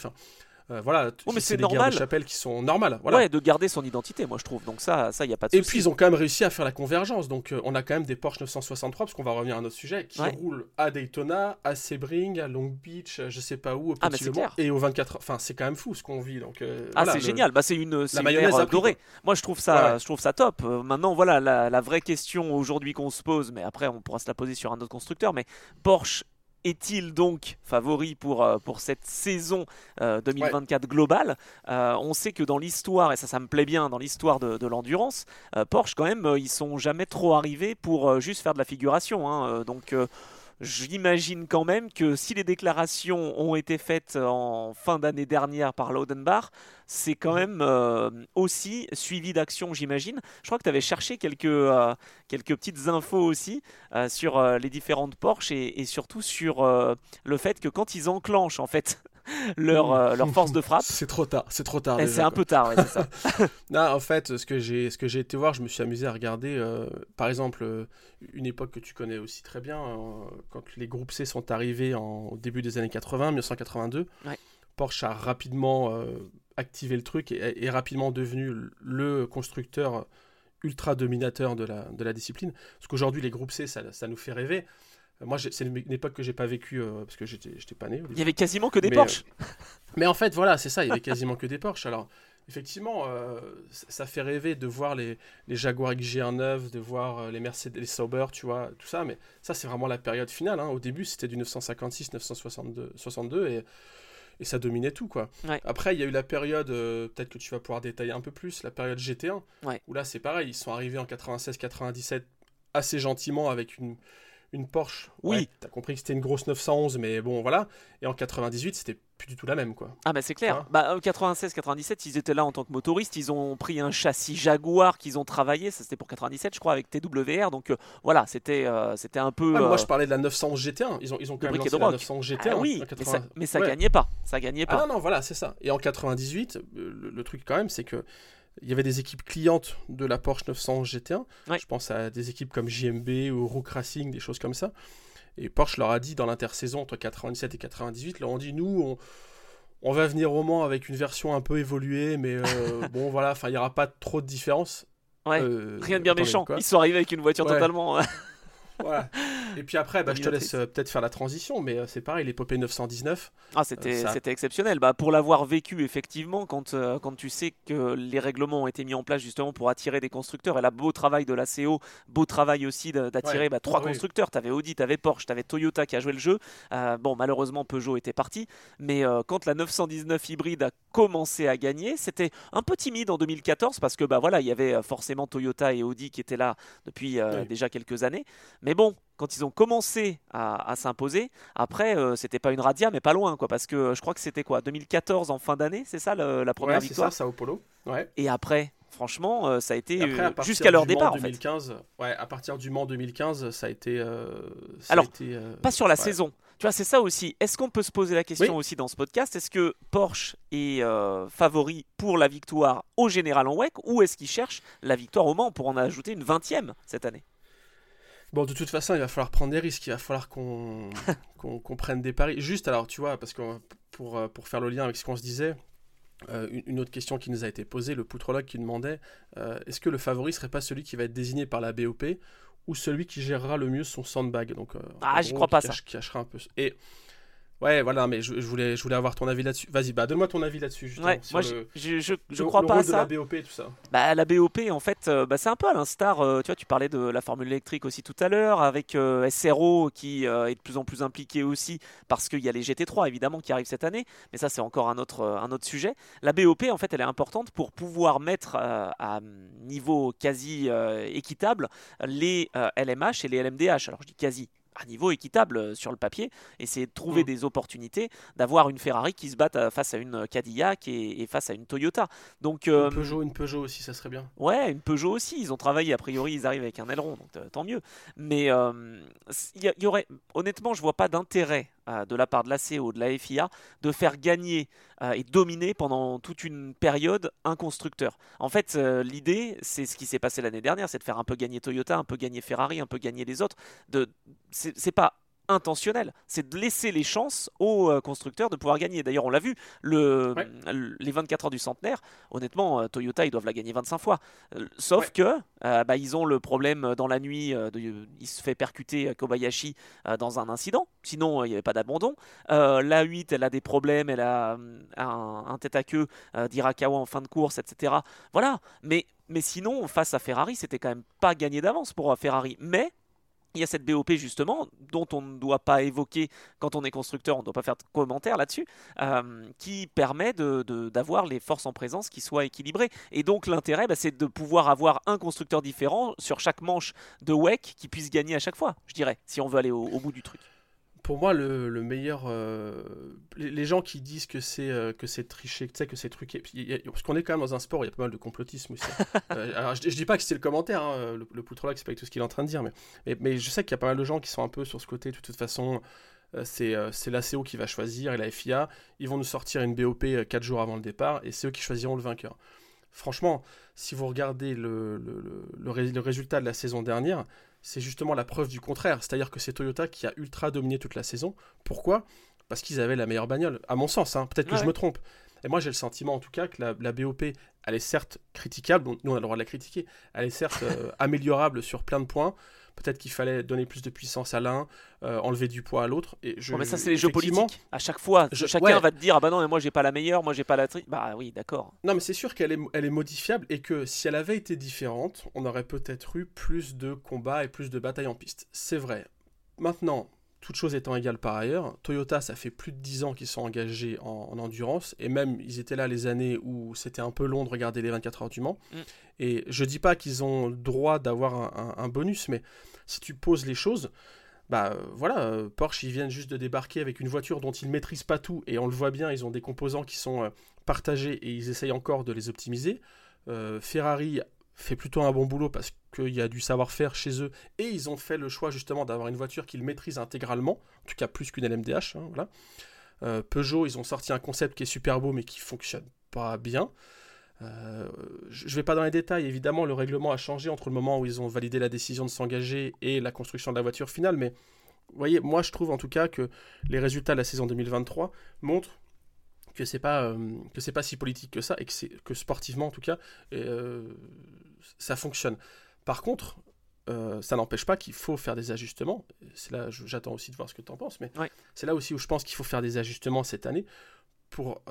Euh, voilà, oh, mais c'est normal. de chapelle qui sont normales. Voilà. Ouais, de garder son identité, moi je trouve. Donc ça, ça y a pas de. Et puis ils ont quand même réussi à faire la convergence. Donc euh, on a quand même des Porsche 963 parce qu'on va revenir à un autre sujet qui roulent à Daytona, à Sebring, à Long Beach, je sais pas où, au ah, Petit et au 24. Enfin, c'est quand même fou ce qu'on vit. Donc euh, ah, c'est génial. Bah c'est une, c'est une dorée. Moi je trouve ça, je trouve ça top. maintenant voilà la, la vraie question aujourd'hui qu'on se pose, mais après on pourra se la poser sur un autre constructeur. Mais Porsche est-il donc favori pour, euh, pour cette saison 2024 euh, globale? Euh, On sait que dans l'histoire, et ça ça me plaît bien, dans l'histoire de, l'endurance, Porsche quand même, ils sont jamais trop arrivés pour juste faire de la figuration. Hein. donc J'imagine quand même que si les déclarations ont été faites en fin d'année dernière par Laudenbach, c'est quand même euh, aussi suivi d'action, j'imagine. Je crois que tu avais cherché quelques, euh, quelques petites infos aussi euh, sur les différentes Porsche et, et surtout sur le fait que quand ils enclenchent en fait leur, euh, leur force de frappe. C'est trop tard, c'est trop tard. C'est un peu tard, ouais, c'est ça. non, en fait, ce que j'ai, ce que j'ai été voir, je me suis amusé à regarder, euh, par exemple, euh, une époque que tu connais aussi très bien, quand les groupes C sont arrivés en, au début des années 80, 1982. Porsche a rapidement activé le truc et est rapidement devenu le constructeur ultra dominateur de la, de la discipline. Parce qu'aujourd'hui, les groupes C, ça, ça nous fait rêver. Moi, c'est une, époque que j'ai pas vécue euh, parce que j'étais pas né. Il y avait quasiment que des Porsche. Euh, mais en fait, voilà, c'est ça, il y avait quasiment que des Porsche. Alors, effectivement, euh, ça fait rêver de voir les, les Jaguar XG19, de voir les Mercedes, les Sauber, tu vois, tout ça. Mais ça, c'est vraiment la période finale. Hein. Au début, c'était du 956, 962 62, et, et ça dominait tout, quoi. Après, il y a eu la période, peut-être que tu vas pouvoir détailler un peu plus, la période GT1, où là, c'est pareil, ils sont arrivés en 96-97 assez gentiment avec une une Porsche. Oui. T'as compris que c'était une grosse 911, mais bon, voilà. Et en 98, c'était plus du tout la même, quoi. Ah, bah c'est clair. Hein bah, 96, 97, ils étaient là en tant que motoristes. Ils ont pris un châssis Jaguar qu'ils ont travaillé. Ça, c'était pour 97, je crois, avec TWR. Donc euh, voilà, c'était euh, c'était un peu. moi, euh, je parlais de la 911 GT1. Ils ont, ils ont quand même lancé la 911 GT1. Ah, oui, mais ça, gagnait pas. Ça gagnait pas. Ah non, non, voilà, c'est ça. Et en 98, le truc quand même, c'est que il y avait des équipes clientes de la Porsche 911 GT1. Je pense à des équipes comme JMB ou Rook Racing, des choses comme ça. Et Porsche leur a dit dans l'intersaison entre 97 et 98, leur ont dit nous on, on va venir au Mans avec une version un peu évoluée, mais euh, bon voilà, enfin il n'y aura pas trop de différence. Ouais, euh, rien de bien méchant. Ils sont arrivés avec une voiture totalement. voilà. Et puis après, bah, je te laisse euh, peut-être faire la transition, mais euh, c'est pareil, l'épopée 919. Ah, c'était, euh, c'était exceptionnel. Bah, pour l'avoir vécu, effectivement, quand, quand tu sais que les règlements ont été mis en place justement pour attirer des constructeurs, et là, beau travail de la CO, beau travail aussi d'attirer bah, trois constructeurs. Tu avais Audi, tu avais Porsche, tu avais Toyota qui a joué le jeu. bon, malheureusement, Peugeot était parti, mais quand la 919 hybride a commencé à gagner, c'était un peu timide en 2014 parce que bah, voilà, il y avait forcément Toyota et Audi qui étaient là depuis déjà quelques années. Mais bon, quand ils ont commencé à, s'imposer, après, euh, c'était pas une radia, mais pas loin, quoi, parce que je crois que c'était quoi 2014 en fin d'année, c'est ça la première ouais, victoire c'est ça, Sao Paulo. Ouais. Et après, franchement, euh, ça a été euh, jusqu'à leur départ. 2015, en ouais, à partir du Mans 2015, ça a été. Ça Alors, a été, pas sur la saison. Tu vois, c'est ça aussi. Est-ce qu'on peut se poser la question aussi dans ce podcast? Est-ce que Porsche est favori pour la victoire au général en WEC ou est-ce qu'il cherche la victoire au Mans pour en ajouter une 20e cette année? Bon, de toute façon, il va falloir prendre des risques, il va falloir qu'on prenne des paris. Juste, alors, tu vois, parce que pour, euh, pour faire le lien avec ce qu'on se disait, euh, une autre question qui nous a été posée, le poutrologue qui demandait euh, est-ce que le favori serait pas celui qui va être désigné par la BOP ou celui qui gérera le mieux son sandbag? Donc, ah, j'y crois pas ça. Qui cachera un peu. Et Ouais, voilà, mais je, voulais, je voulais avoir ton avis là-dessus. Vas-y, bah donne-moi ton avis là-dessus. Ouais, moi je, je, je, crois pas à ça. la BOP, tout ça. Bah la BOP, en fait, euh, bah, c'est un peu à l'instar. Euh, tu vois, tu parlais de la formule électrique aussi tout à l'heure, avec euh, SRO qui est de plus en plus impliqué aussi parce qu'il y a les GT3 évidemment qui arrivent cette année. Mais ça, c'est encore un autre, un autre sujet. La BOP, en fait, elle est importante pour pouvoir mettre à niveau quasi équitable les LMH et les LMDH. Alors je dis quasi à niveau équitable euh, sur le papier, essayer de trouver mm. des opportunités, d'avoir une Ferrari qui se batte euh, face à une Cadillac et, face à une Toyota. Donc, une euh, Peugeot, une Peugeot aussi, ça serait bien. Ouais, une Peugeot aussi. Ils ont travaillé, a priori, ils arrivent avec un aileron, donc tant mieux. Mais il y, aurait, honnêtement, je vois pas d'intérêt de la part de la CO, de la FIA, de faire gagner et dominer pendant toute une période un constructeur. En fait, l'idée, c'est ce qui s'est passé l'année dernière, c'est de faire un peu gagner Toyota, un peu gagner Ferrari, un peu gagner les autres, de c'est pas intentionnel, c'est de laisser les chances aux euh, constructeurs de pouvoir gagner. D'ailleurs, on l'a vu, le, les 24 heures du centenaire, honnêtement, euh, Toyota, ils doivent la gagner 25 fois. Euh, sauf que bah, ils ont le problème dans la nuit, de, il se fait percuter Kobayashi dans un incident, sinon il n'y avait pas d'abandon. la 8, elle a des problèmes, elle a un, un tête à queue d'Irakawa en fin de course, etc. Voilà, mais, mais sinon, face à Ferrari, c'était quand même pas gagné d'avance pour Ferrari. Mais il y a cette BOP justement, dont on ne doit pas évoquer quand on est constructeur, on ne doit pas faire de commentaires là-dessus, euh, qui permet d'avoir de, les forces en présence qui soient équilibrées. Et donc l'intérêt, bah, c'est de pouvoir avoir un constructeur différent sur chaque manche de WEC qui puisse gagner à chaque fois, je dirais, si on veut aller au bout du truc pour moi, le, meilleur. Euh, les, gens qui disent que c'est euh, que c'est triché, sais, que c'est truqué. parce qu'on est quand même dans un sport, il y a pas mal de complotisme aussi. Euh, alors, je, je, dis pas que c'est le commentaire, hein, le, le poutre là, c'est pas tout ce qu'il est en train de dire, mais, mais, je sais qu'il y a pas mal de gens qui sont un peu sur ce côté, de toute façon. c'est l'ACO qui va choisir et la FIA. Ils vont nous sortir une BOP 4 jours avant le départ et c'est eux qui choisiront le vainqueur. Franchement, si vous regardez le, le, résultat de la saison dernière, c'est justement la preuve du contraire. C'est-à-dire que c'est Toyota qui a ultra dominé toute la saison. Pourquoi? Parce qu'ils avaient la meilleure bagnole, à mon sens. Hein. Peut-être que je me trompe. Et moi, j'ai le sentiment, en tout cas, que la, BOP, elle est certes critiquable, nous on a le droit de la critiquer, elle est certes euh, améliorable sur plein de points, Peut-être qu'il fallait donner plus de puissance à l'un, euh, enlever du poids à l'autre. Et je, mais ça, c'est les jeux politiques. À chaque fois, chacun va te dire Ah bah non, mais moi j'ai pas la meilleure, moi j'ai pas la tri. Bah oui, d'accord. Non, mais c'est sûr qu'elle est, elle est modifiable et que si elle avait été différente, on aurait peut-être eu plus de combats et plus de batailles en piste. C'est vrai. Maintenant, toutes choses étant égales par ailleurs, Toyota, ça fait plus de 10 ans qu'ils sont engagés en, endurance, et même ils étaient là les années où c'était un peu long de regarder les 24 heures du Mans. Mm. Et je dis pas qu'ils ont le droit d'avoir un, bonus, mais si tu poses les choses, bah voilà, euh, Porsche, ils viennent juste de débarquer avec une voiture dont ils ne maîtrisent pas tout, et on le voit bien, ils ont des composants qui sont euh, partagés et ils essayent encore de les optimiser. Euh, Ferrari fait plutôt un bon boulot parce qu'il y a du savoir-faire chez eux et ils ont fait le choix justement d'avoir une voiture qu'ils maîtrisent intégralement, en tout cas plus qu'une LMDH. Hein, voilà. Euh, Peugeot, ils ont sorti un concept qui est super beau mais qui fonctionne pas bien. Euh, je ne vais pas dans les détails, évidemment, le règlement a changé entre le moment où ils ont validé la décision de s'engager et la construction de la voiture finale, mais vous voyez, moi je trouve en tout cas que les résultats de la saison 2023 montrent que c'est pas euh, que c'est pas si politique que ça et que c'est que sportivement en tout cas euh, ça fonctionne. Par contre, euh, ça n'empêche pas qu'il faut faire des ajustements. C'est là, j'attends aussi de voir ce que tu en penses, mais c'est là aussi où je pense qu'il faut faire des ajustements cette année pour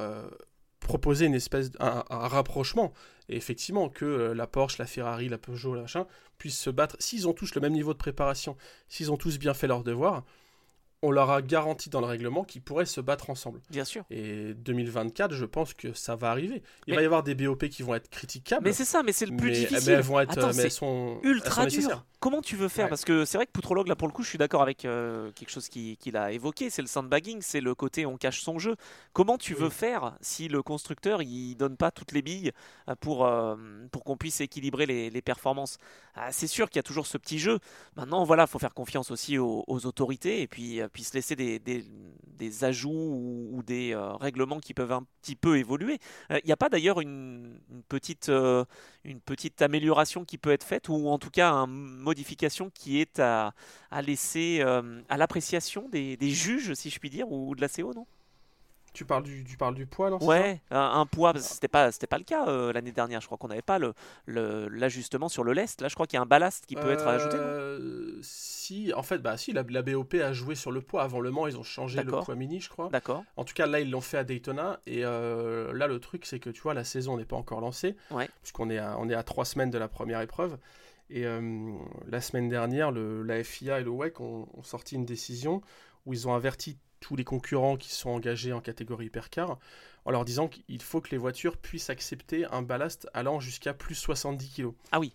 proposer une espèce un, rapprochement et effectivement que la Porsche, la Ferrari, la Peugeot, machin puissent se battre. S'ils ont tous le même niveau de préparation, s'ils ont tous bien fait leur devoir, on leur a garanti dans le règlement qu'ils pourraient se battre ensemble. Bien sûr. Et 2024, je pense que ça va arriver. Il va y avoir des BOP qui vont être critiquables. Mais c'est ça, mais c'est le plus difficile. Mais elles vont être, mais elles sont ultra dur. Comment tu veux faire? Parce que c'est vrai que Poutrologue, là pour le coup, je suis d'accord avec euh, quelque chose qu'il a évoqué, c'est le sandbagging, c'est le côté on cache son jeu. Comment tu veux faire si le constructeur il donne pas toutes les billes euh, pour, euh, pour qu'on puisse équilibrer les, les performances? Ah, C'est sûr qu'il y a toujours ce petit jeu. Maintenant, voilà, faut faire confiance aussi aux, autorités et puis, puis se laisser des, des, ajouts ou, des règlements qui peuvent un petit peu évoluer. Il n'y a pas d'ailleurs une, une, petite, une petite amélioration qui peut être faite ou en tout cas un modification qui est à, à laisser euh, à l'appréciation des, juges, si je puis dire, ou de la CO, non? Tu parles du, tu parles du poids, non Ouais, un, poids, c'était pas, c'était pas le cas euh, l'année dernière. Je crois qu'on n'avait pas le, l'ajustement sur le lest. Là, je crois qu'il y a un ballast qui peut être ajouté. Euh, si, en fait, bah si, la, BOP a joué sur le poids. Avant le Mans, ils ont changé le poids mini, je crois. D'accord. En tout cas, là, ils l'ont fait à Daytona. Et là, le truc, c'est que tu vois, la saison n'est pas encore lancée, ouais. puisqu'on est à, on est à trois semaines de la première épreuve. Et euh, la semaine dernière, le, la FIA et le WEC ont, sorti une décision où ils ont averti tous les concurrents qui sont engagés en catégorie hypercar en leur disant qu'il faut que les voitures puissent accepter un ballast allant jusqu'à plus 70 kg. Ah oui.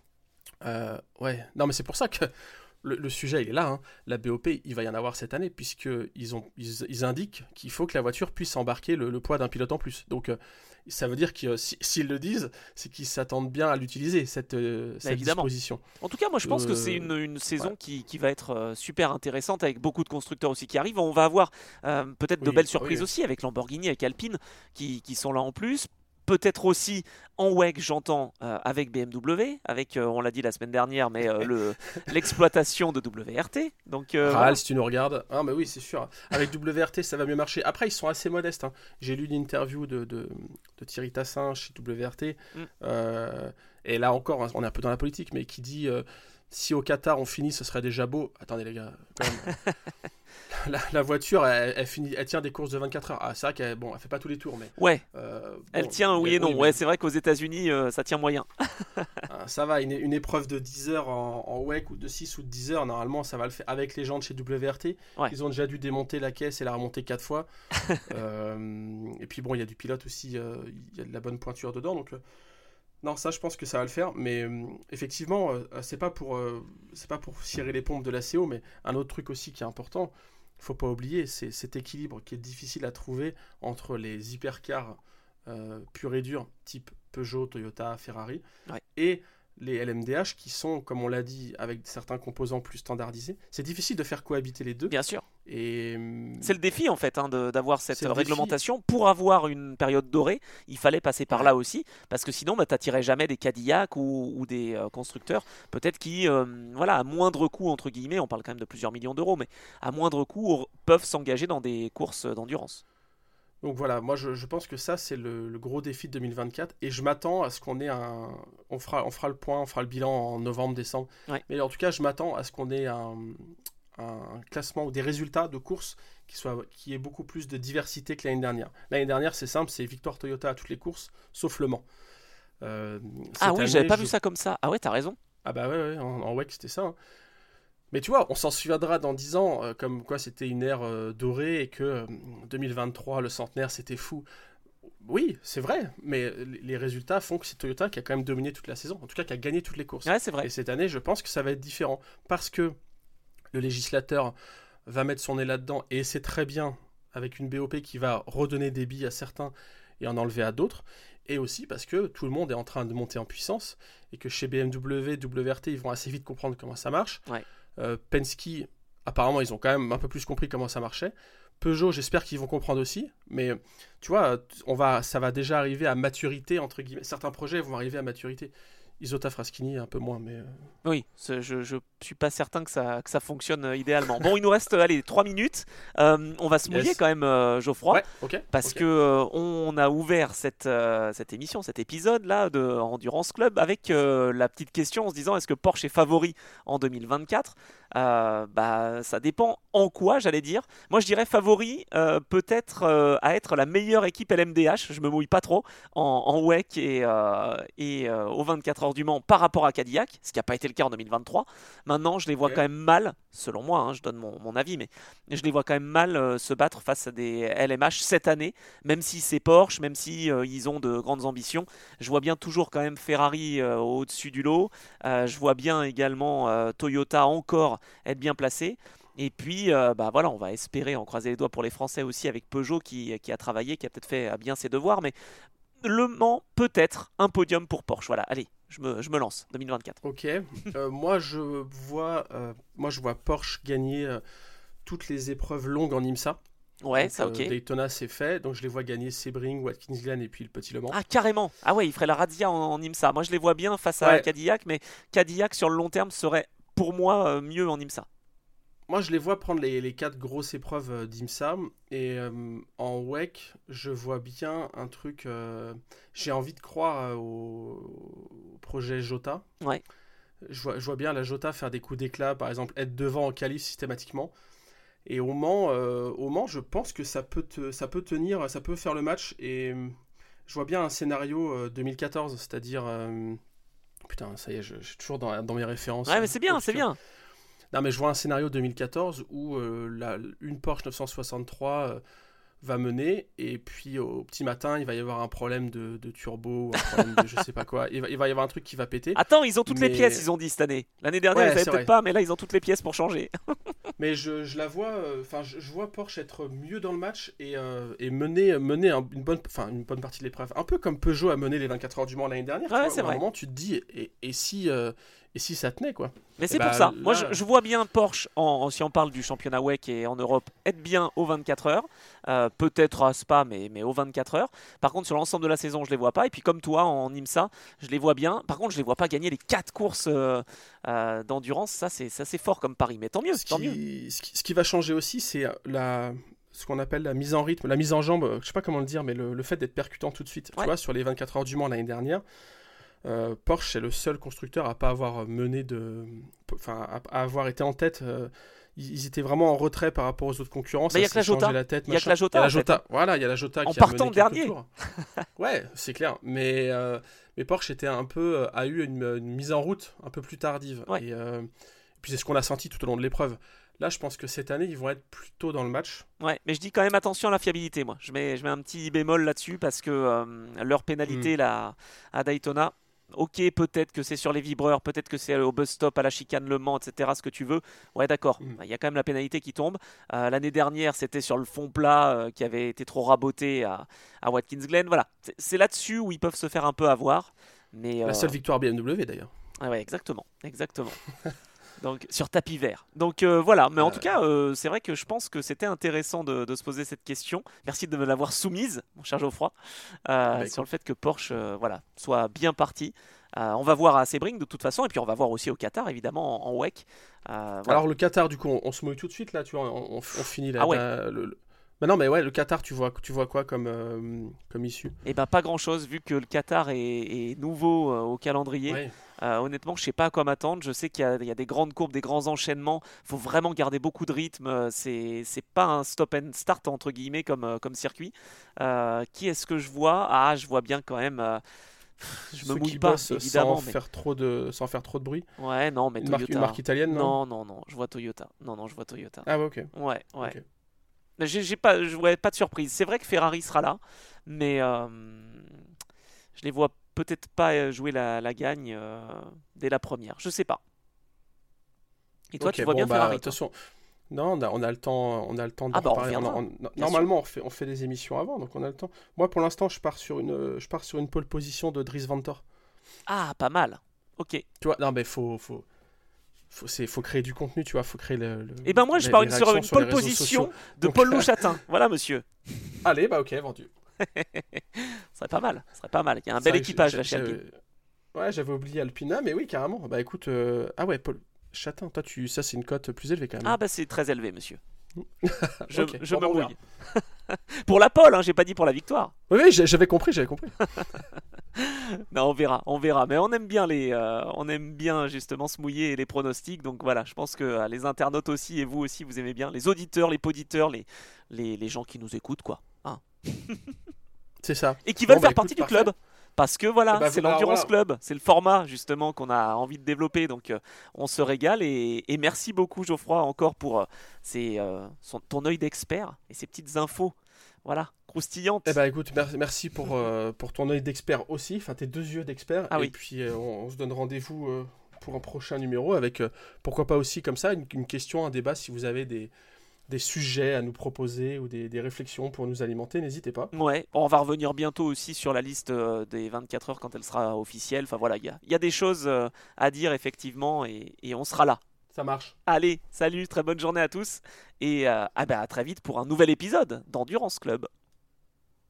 Euh, ouais, non mais c'est pour ça que le, sujet il est là. Hein. La BOP, il va y en avoir cette année puisqu'ils ils, ils indiquent qu'il faut que la voiture puisse embarquer le, poids d'un pilote en plus. Donc euh, ça veut dire que s'ils le disent, c'est qu'ils s'attendent bien à l'utiliser, cette, euh, bah, disposition. En tout cas, moi je pense que c'est une, une, saison qui, qui, va être super intéressante avec beaucoup de constructeurs aussi qui arrivent. On va avoir peut-être de belles surprises aussi avec Lamborghini, avec Alpine qui, qui sont là en plus peut-être aussi en WEG, j'entends, euh, avec BMW, avec, euh, on l'a dit la semaine dernière, mais euh, l'exploitation de WRT. Donc, Ral, si tu nous regardes. Ah, mais oui, c'est sûr. Avec WRT, ça va mieux marcher. Après, ils sont assez modestes. Hein. J'ai lu une interview de, de, Thierry Tassin chez WRT. Mm. et là encore, on est un peu dans la politique, mais qui dit si au Qatar on finit, ce serait déjà beau. Attendez, les gars, quand même. la, voiture, elle, finit, elle tient des courses de 24 heures. Ah, c'est vrai qu'elle bon, elle fait pas tous les tours, mais. Ouais. Euh, elle tient, oui et non. Ouais, c'est vrai qu'aux États-Unis, euh, ça tient moyen. Ah, ça va, une, épreuve de 10 heures en, en WEC ou de 6 ou de 10 heures, normalement, ça va le faire avec les gens de chez WRT. Ils ont déjà dû démonter la caisse et la remonter 4 fois. Euh, et puis bon, il y a du pilote aussi, il y a de la bonne pointure dedans, donc. Non, ça, je pense que ça va le faire, mais euh, effectivement, euh, c'est pas pour euh, c'est pas pour cirer les pompes de la CO, mais un autre truc aussi qui est important, il faut pas oublier, c'est cet équilibre qui est difficile à trouver entre les hypercars purs et durs, type Peugeot, Toyota, Ferrari, et les LMDH qui sont, comme on l'a dit, avec certains composants plus standardisés. C'est difficile de faire cohabiter les deux. Bien sûr. Et c'est le défi en fait hein, d'avoir cette réglementation. Pour avoir une période dorée, il fallait passer par là aussi, parce que sinon, bah, t'attirais jamais des Cadillac ou, des euh, constructeurs, peut-être qui, euh, voilà, à moindre coût entre guillemets, on parle quand même de plusieurs millions d'euros, mais à moindre coût peuvent s'engager dans des courses d'endurance. Donc voilà, moi je, pense que ça c'est le, gros défi de 2024 et je m'attends à ce qu'on ait un... On fera, on fera le point, on fera le bilan en novembre, décembre. Mais en tout cas je m'attends à ce qu'on ait un, classement ou des résultats de courses qui, soit, qui ait beaucoup plus de diversité que l'année dernière. L'année dernière c'est simple, c'est victoire Toyota à toutes les courses, sauf Le Mans. Euh, ah oui, j'avais pas vu ça comme ça. Ah ouais, t'as raison. Ah bah ouais, en, en WEC c'était ça. Hein. Mais tu vois, on s'en souviendra dans 10 ans, euh, comme quoi c'était une ère euh, dorée et que 2023, euh, le centenaire, c'était fou. Oui, c'est vrai, mais les résultats font que c'est Toyota qui a quand même dominé toute la saison, en tout cas qui a gagné toutes les courses. Ouais, c'est vrai. Et cette année, je pense que ça va être différent, parce que le législateur va mettre son nez là-dedans, et c'est très bien, avec une BOP qui va redonner des billes à certains et en enlever à d'autres, et aussi parce que tout le monde est en train de monter en puissance, et que chez BMW, WRT, ils vont assez vite comprendre comment ça marche. Ouais. Euh, Penske, apparemment, ils ont quand même un peu plus compris comment ça marchait. Peugeot, j'espère qu'ils vont comprendre aussi. Mais tu vois, on va, ça va déjà arriver à maturité, entre guillemets. Certains projets vont arriver à maturité. Isota Fraschini un peu moins, mais... Euh, oui, je ne suis pas certain que ça, que ça fonctionne euh, idéalement. Bon, il nous reste allez, 3 minutes. on va se mouiller quand même, Geoffroy, parce que on a ouvert cette, cette émission, cet épisode-là de Endurance Club avec la petite question en se disant est-ce que Porsche est favori en 2024 euh, bah, ça dépend en quoi, j'allais dire. Moi, je dirais favori, euh, peut-être euh, à être la meilleure équipe LMDH. Je me mouille pas trop en, en WEC et, et aux 24 heures du Mans par rapport à Cadillac, ce qui n'a pas été le cas en 2023. Maintenant, je les vois quand même mal, selon moi, hein, je donne mon, mon, avis, mais je les vois quand même mal se battre face à des LMH cette année, même si c'est Porsche, même si ils ont de grandes ambitions. Je vois bien toujours quand même Ferrari au-dessus du lot. je vois bien également Toyota encore être bien placé. Et puis, euh, bah voilà, on va espérer, en croiser les doigts pour les Français aussi, avec Peugeot qui, a travaillé, qui a peut-être fait bien ses devoirs. Mais Le Mans, peut-être un podium pour Porsche. Voilà, allez, je me, je me lance, 2024. Ok, euh, moi, je vois, euh, moi je vois Porsche gagner toutes les épreuves longues en IMSA. Ouais, ça ok. Daytona c'est fait, donc je les vois gagner Sebring, Watkins Glen et puis le Petit Le Mans. Ah carrément. Ah ouais, il ferait la Radia en, IMSA. Moi je les vois bien face à Cadillac, mais Cadillac sur le long terme serait pour moi euh, mieux en IMSA. Moi, je les vois prendre les, les quatre grosses épreuves euh, d'IMSA. Et euh, en WEC, je vois bien un truc. J'ai envie de croire au, projet Jota. Ouais. Je vois, je vois, bien la Jota faire des coups d'éclat, par exemple, être devant en qualif systématiquement. Et au Mans, au Mans, je pense que ça peut, te, ça peut tenir, ça peut faire le match. Et je vois bien un scénario 2014, c'est-à-dire Putain, ça y est, je, suis toujours dans, dans, mes références. Ouais, mais c'est bien, c'est bien. Non, mais je vois un scénario 2014 où euh, la, une Porsche 963 va mener et puis au petit matin il va y avoir un problème de, turbo un problème de je sais pas quoi. Il va, il va, y avoir un truc qui va péter. Attends ils ont toutes les pièces ils ont dit cette année. L'année dernière ils peut-être pas mais là ils ont toutes les pièces pour changer. Mais je, je, la vois euh, enfin je, vois Porsche être mieux dans le match et, euh, et mener, mener une, bonne, une bonne partie de l'épreuve. Un peu comme Peugeot a mené les 24 heures du Mans l'année dernière ouais, c'est vrai. à un moment tu te dis et, et si euh, et si ça tenait quoi. Mais c'est pour bah, ça. Moi, je, vois bien Porsche, en, si on parle du championnat WEC et en Europe, être bien aux 24 heures. Euh, peut-être à Spa, mais, mais aux 24 heures. Par contre, sur l'ensemble de la saison, je les vois pas. Et puis, comme toi, en IMSA, je les vois bien. Par contre, je les vois pas gagner les 4 courses euh, euh, d'endurance. Ça, c'est fort comme pari. Mais tant mieux. Ce, tant qui, mieux. Ce, qui, va changer aussi, c'est la, ce qu'on appelle la mise en rythme, la mise en jambe, je sais pas comment le dire, mais le, fait d'être percutant tout de suite. Tu vois, sur les 24 heures du Mans l'année dernière, euh, Porsche est le seul constructeur à pas avoir mené de, enfin à, avoir été en tête. Euh, ils, étaient vraiment en retrait par rapport aux autres concurrents. Il y a que la Jota. Il y a que la Jota. Voilà, il y a la Jota en qui partant a mené dernier. ouais, c'est clair. Mais euh, mais Porsche était un peu a eu une, mise en route un peu plus tardive. Et, puis c'est ce qu'on a senti tout au long de l'épreuve. Là, je pense que cette année, ils vont être plutôt dans le match. Ouais, mais je dis quand même attention à la fiabilité, moi. Je mets, je mets un petit bémol là-dessus parce que leur pénalité hmm. là, à Daytona, Ok, peut-être que c'est sur les vibreurs, peut-être que c'est au bus stop, à la chicane Le Mans, etc. Ce que tu veux. Ouais, d'accord. Mm. Il y a quand même la pénalité qui tombe. Euh, l'année dernière, c'était sur le fond plat euh, qui avait été trop raboté à, Watkins Glen. Voilà, c'est là-dessus où ils peuvent se faire un peu avoir. Mais, la seule euh, victoire BMW d'ailleurs. Ah ouais, exactement, exactement. Donc sur tapis vert. Donc euh, voilà, mais en Ah tout cas, euh, c'est vrai que je pense que c'était intéressant de, de se poser cette question. Merci de me l'avoir soumise, mon cher Geoffroy, euh, Bah, sur le fait que Porsche, euh, voilà, soit bien parti. Euh, on va voir à Sebring de toute façon, et puis on va voir aussi au Qatar, évidemment, en, en WEC. Euh, voilà. Alors le Qatar, du coup, on, on se mouille tout de suite là, tu vois, on, on- on finit là. Ah ouais. le- le- Bah non, mais ouais, le Qatar, tu vois, tu vois quoi comme, euh, comme issue? Et ben pas grand chose, vu que le Qatar est, est nouveau euh, au calendrier. Ouais. Euh, honnêtement, je sais pas à quoi m'attendre. Je sais qu'il y, a- il y a des grandes courbes, des grands enchaînements. faut vraiment garder beaucoup de rythme. Euh, C'est pas un stop and start entre guillemets comme, euh, comme circuit. Euh, qui est-ce que je vois? Ah, je vois bien quand même. euh, je me Ceux mouille pas, évidemment. sans mais- faire trop de, sans faire trop de bruit. Ouais, non, mais Une marque, Toyota. une marque italienne, non, non, non, non, je vois Toyota. Non, non, je vois Toyota. Ah ouais, ok. Ouais, ouais. Ok. Mais J'ai pas, je- ouais, pas de surprise. C'est vrai que Ferrari sera là, mais je les vois peut-être pas euh, jouer la, la gagne euh, dès la première. Je sais pas. Et toi, tu vois bon, bien bah, Ferrari façon, non, on a, on a le temps, on a le temps de Ah bah, on On- normalement, on fait, on fait des émissions avant, donc on a le temps. Moi, pour l'instant, je pars sur une, je pars sur une pole position de Dries Vantor. Ah, pas mal. Ok. Tu vois, non, mais faut, faut, faut, créer du contenu, tu vois, faut créer le. le- Et ben moi, je les- pars les sur une pole position sociaux. de Donc, Paul Louchatin. voilà, monsieur. Allez, bah ok, vendu. Ce serait pas mal. Ce serait pas mal. Il y a un bel équipage là chez Alpine. Ouais, j'avais oublié Alpina, mais oui, carrément. Bah écoute, euh, ah ouais, Paul Chatin, toi, tu, ça, c'est une cote plus élevée quand même. Ah bah c'est très élevé, monsieur. Je, me mouille. pour la pole, hein, j'ai pas dit pour la victoire. Oui, oui, j'avais compris, j'avais compris. Non, on verra, on verra. Mais on aime bien les, euh, on aime bien justement se mouiller et les pronostics. Donc voilà, je pense que euh, les internautes aussi et vous aussi, vous aimez bien les auditeurs, les poditeurs, les, les, les gens qui nous écoutent, quoi. Hein. C'est ça. Et qui veulent Bon, bah, faire partie du club. Parce que voilà, Eh bah, c'est l'Endurance voilà. Club, c'est le format justement qu'on a envie de développer. Donc euh, on se régale et, et merci beaucoup Geoffroy encore pour euh, ces, euh, son- ton œil d'expert et ces petites infos, voilà, croustillantes. Eh bah écoute, mer- merci pour, pour ton œil d'expert aussi, enfin tes deux yeux d'expert. Ah et oui. puis on, on se donne rendez-vous pour un prochain numéro avec, pourquoi pas aussi comme ça, une, une question, un débat, si vous avez des, des sujets à nous proposer ou des, des réflexions pour nous alimenter, n'hésitez pas. Ouais, on va revenir bientôt aussi sur la liste euh, des 24 heures quand elle sera officielle. Enfin voilà, il y a, il y a des choses euh, à dire effectivement et, et on sera là. Ça marche. Allez, salut, très bonne journée à tous et euh, ah bah, à très vite pour un nouvel épisode d'Endurance Club.